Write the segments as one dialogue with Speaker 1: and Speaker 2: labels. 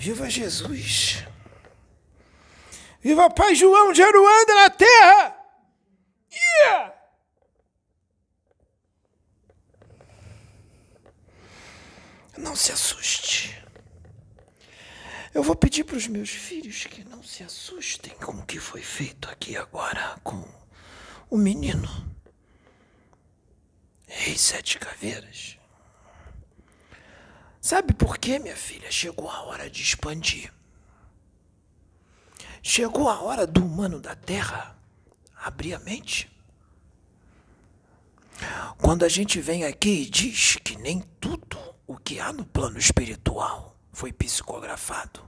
Speaker 1: Viva Jesus! Viva Pai João de Aruanda na terra! Yeah! Não se assuste. Eu vou pedir para os meus filhos que não se assustem com o que foi feito aqui agora com o menino. Rei Sete Caveiras. Sabe por quê, minha filha? Chegou a hora de expandir. Chegou a hora do humano da Terra abrir a mente. Quando a gente vem aqui e diz que nem tudo o que há no plano espiritual foi psicografado,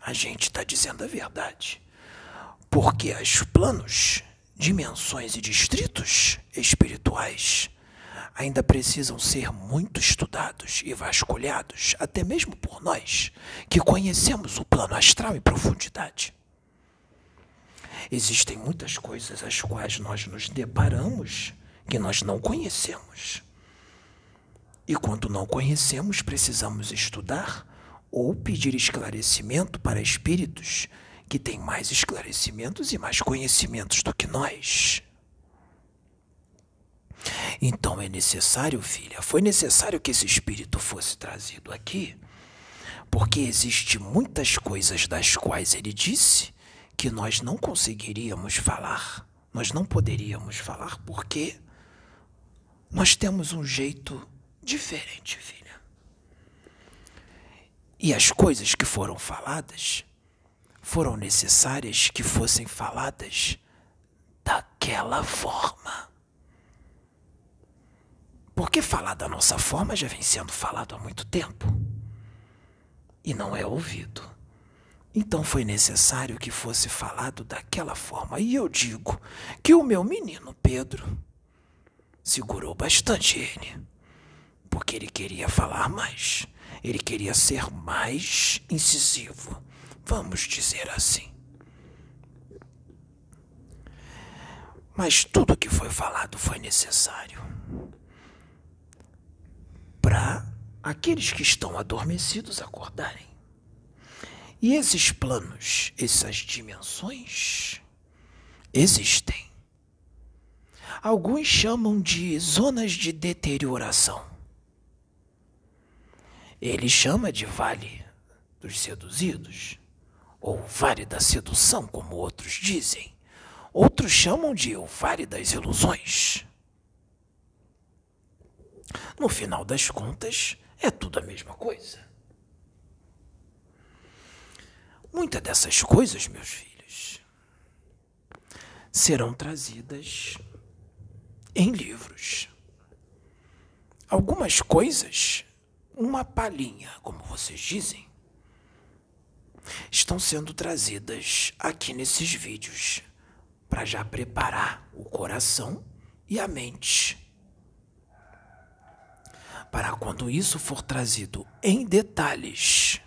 Speaker 1: a gente está dizendo a verdade. Porque os planos, dimensões e distritos espirituais ainda precisam ser muito estudados e vasculhados, até mesmo por nós, que conhecemos o plano astral em profundidade. Existem muitas coisas às quais nós nos deparamos que nós não conhecemos. E quando não conhecemos, precisamos estudar ou pedir esclarecimento para espíritos que têm mais esclarecimentos e mais conhecimentos do que nós. Então é necessário, filha, foi necessário que esse espírito fosse trazido aqui, porque existe muitas coisas das quais ele disse que nós não conseguiríamos falar. Nós não poderíamos falar porque nós temos um jeito diferente, filha. E as coisas que foram faladas foram necessárias que fossem faladas daquela forma. Porque falar da nossa forma já vem sendo falado há muito tempo e não é ouvido. Então foi necessário que fosse falado daquela forma. E eu digo que o meu menino Pedro segurou bastante ele, porque ele queria falar mais, ele queria ser mais incisivo, vamos dizer assim. Mas tudo que foi falado foi necessário para aqueles que estão adormecidos acordarem. E esses planos, essas dimensões, existem. Alguns chamam de zonas de deterioração. Ele chama de Vale dos Seduzidos, ou Vale da Sedução, como outros dizem. Outros chamam de o Vale das Ilusões. No final das contas, é tudo a mesma coisa. Muitas dessas coisas, meus filhos, serão trazidas em livros. Algumas coisas, uma palhinha, como vocês dizem, estão sendo trazidas aqui nesses vídeos para já preparar o coração e a mente para quando isso for trazido em detalhes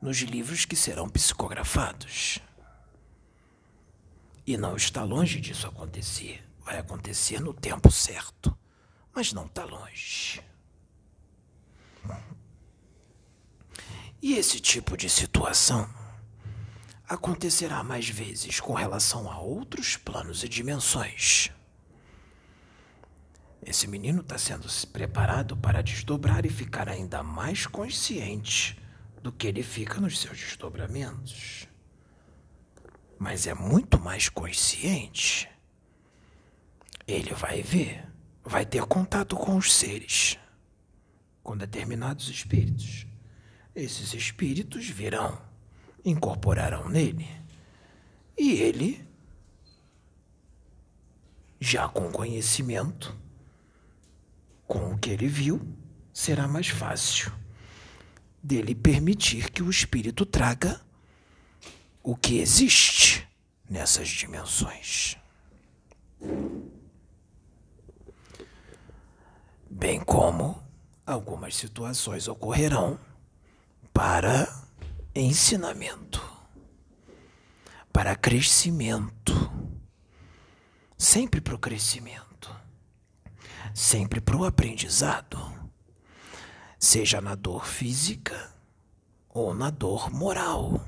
Speaker 1: nos livros que serão psicografados. E não está longe disso acontecer. Vai acontecer no tempo certo, mas não está longe. E esse tipo de situação acontecerá mais vezes com relação a outros planos e dimensões. Esse menino está sendo preparado para desdobrar e ficar ainda mais consciente do que ele fica nos seus desdobramentos. Mas é muito mais consciente. Ele vai ver, vai ter contato com os seres, com determinados espíritos. Esses espíritos virão, incorporarão nele, e ele, já com conhecimento, que ele viu, será mais fácil dele permitir que o espírito traga o que existe nessas dimensões. Bem como algumas situações ocorrerão para ensinamento, para crescimento, sempre para o crescimento sempre para o aprendizado, seja na dor física ou na dor moral.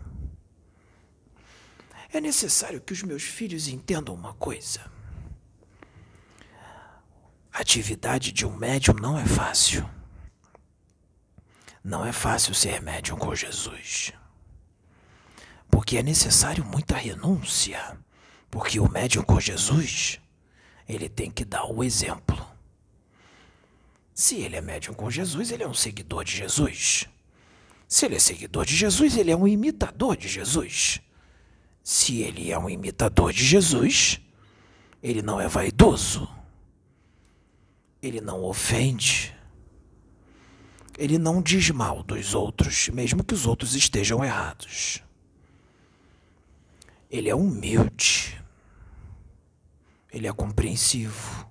Speaker 1: É necessário que os meus filhos entendam uma coisa. A atividade de um médium não é fácil. Não é fácil ser médium com Jesus. Porque é necessário muita renúncia. Porque o médium com Jesus, ele tem que dar o exemplo. Se ele é médium com Jesus, ele é um seguidor de Jesus. Se ele é seguidor de Jesus, ele é um imitador de Jesus. Se ele é um imitador de Jesus, ele não é vaidoso. Ele não ofende. Ele não diz mal dos outros, mesmo que os outros estejam errados. Ele é humilde. Ele é compreensivo.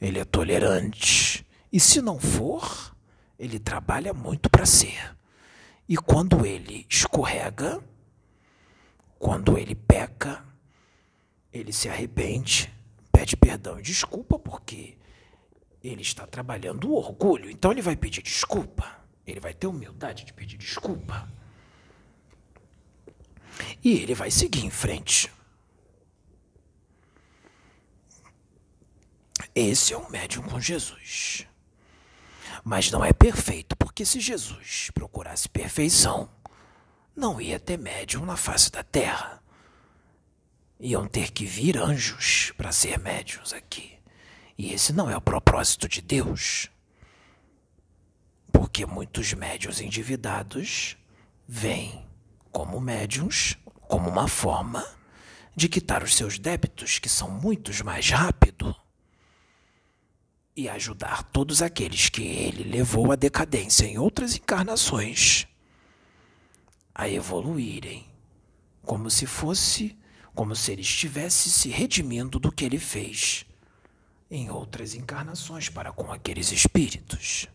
Speaker 1: Ele é tolerante. E se não for, ele trabalha muito para ser. E quando ele escorrega, quando ele peca, ele se arrepende, pede perdão e desculpa porque ele está trabalhando o orgulho. Então ele vai pedir desculpa. Ele vai ter humildade de pedir desculpa. E ele vai seguir em frente. Esse é um médium com Jesus. Mas não é perfeito, porque se Jesus procurasse perfeição, não ia ter médium na face da terra. Iam ter que vir anjos para ser médiums aqui. E esse não é o propósito de Deus. Porque muitos médios endividados vêm como médiums, como uma forma de quitar os seus débitos, que são muitos mais rápido, e ajudar todos aqueles que ele levou à decadência em outras encarnações a evoluírem, como se fosse, como se ele estivesse se redimindo do que ele fez em outras encarnações para com aqueles espíritos.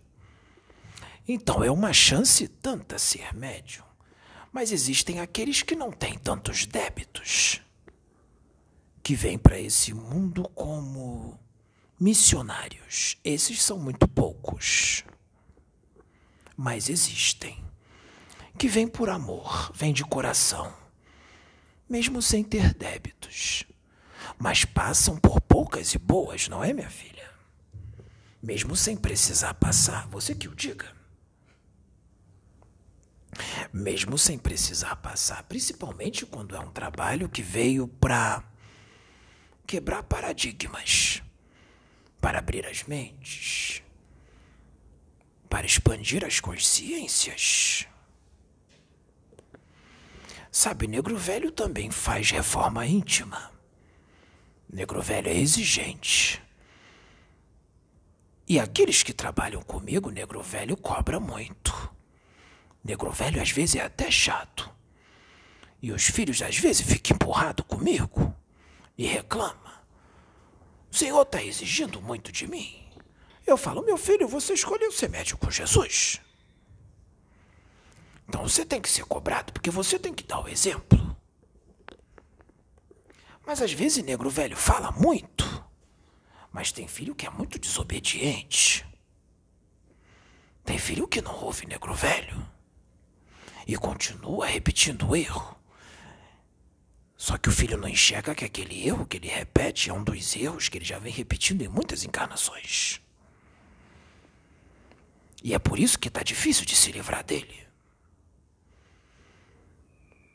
Speaker 1: Então é uma chance tanta ser médium. Mas existem aqueles que não têm tantos débitos, que vêm para esse mundo como missionários. Esses são muito poucos. Mas existem. Que vêm por amor, vêm de coração, mesmo sem ter débitos mas passam por poucas e boas, não é, minha filha? Mesmo sem precisar passar, você que o diga. Mesmo sem precisar passar, principalmente quando é um trabalho que veio para quebrar paradigmas, para abrir as mentes, para expandir as consciências. Sabe, negro velho também faz reforma íntima. Negro velho é exigente. E aqueles que trabalham comigo, negro velho cobra muito. Negro velho às vezes é até chato. E os filhos às vezes ficam empurrados comigo e reclama. O senhor está exigindo muito de mim. Eu falo, meu filho, você escolheu ser médico com Jesus. Então você tem que ser cobrado porque você tem que dar o exemplo. Mas às vezes negro velho fala muito. Mas tem filho que é muito desobediente. Tem filho que não ouve negro velho. E continua repetindo o erro. Só que o filho não enxerga que aquele erro que ele repete é um dos erros que ele já vem repetindo em muitas encarnações. E é por isso que está difícil de se livrar dele.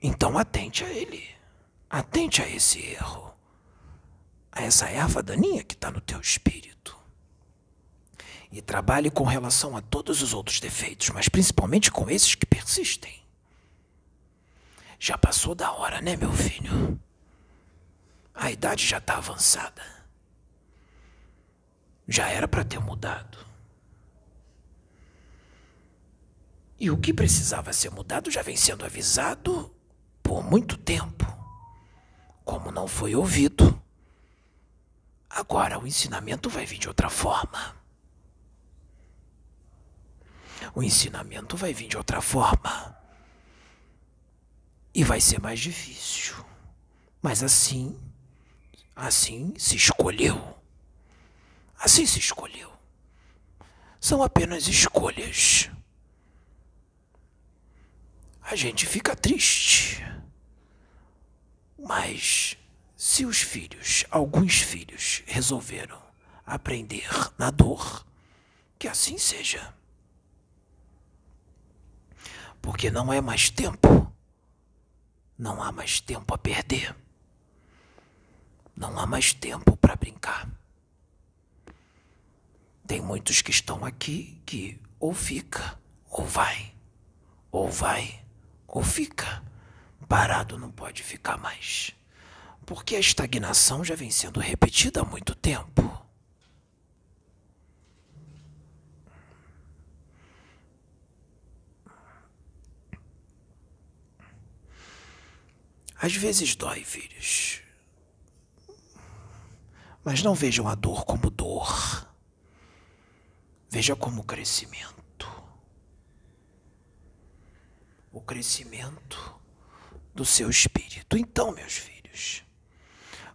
Speaker 1: Então atente a ele. Atente a esse erro, a essa erva daninha que está no teu espírito. E trabalhe com relação a todos os outros defeitos, mas principalmente com esses que persistem. Já passou da hora, né, meu filho? A idade já está avançada. Já era para ter mudado. E o que precisava ser mudado já vem sendo avisado por muito tempo. Como não foi ouvido, agora o ensinamento vai vir de outra forma. O ensinamento vai vir de outra forma. E vai ser mais difícil. Mas assim, assim se escolheu. Assim se escolheu. São apenas escolhas. a gente fica triste. Mas se os filhos, alguns filhos, resolveram aprender na dor, que assim seja. Porque não é mais tempo. Não há mais tempo a perder. Não há mais tempo para brincar. Tem muitos que estão aqui que ou fica ou vai, ou vai ou fica. Parado não pode ficar mais. Porque a estagnação já vem sendo repetida há muito tempo. Às vezes dói, filhos. Mas não vejam a dor como dor. Veja como crescimento. O crescimento do seu espírito. Então, meus filhos,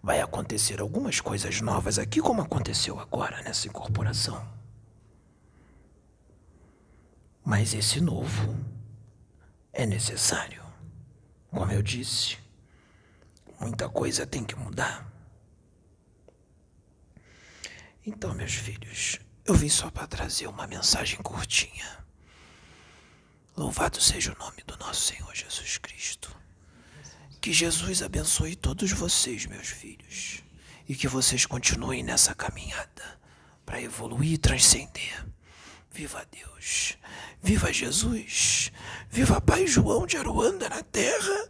Speaker 1: vai acontecer algumas coisas novas aqui, como aconteceu agora nessa incorporação. Mas esse novo é necessário. Como eu disse, muita coisa tem que mudar. Então, meus filhos, eu vim só para trazer uma mensagem curtinha. Louvado seja o nome do nosso Senhor Jesus Cristo. Que Jesus abençoe todos vocês, meus filhos, e que vocês continuem nessa caminhada para evoluir e transcender. Viva Deus! Viva Jesus! Viva Pai João de Aruanda na terra!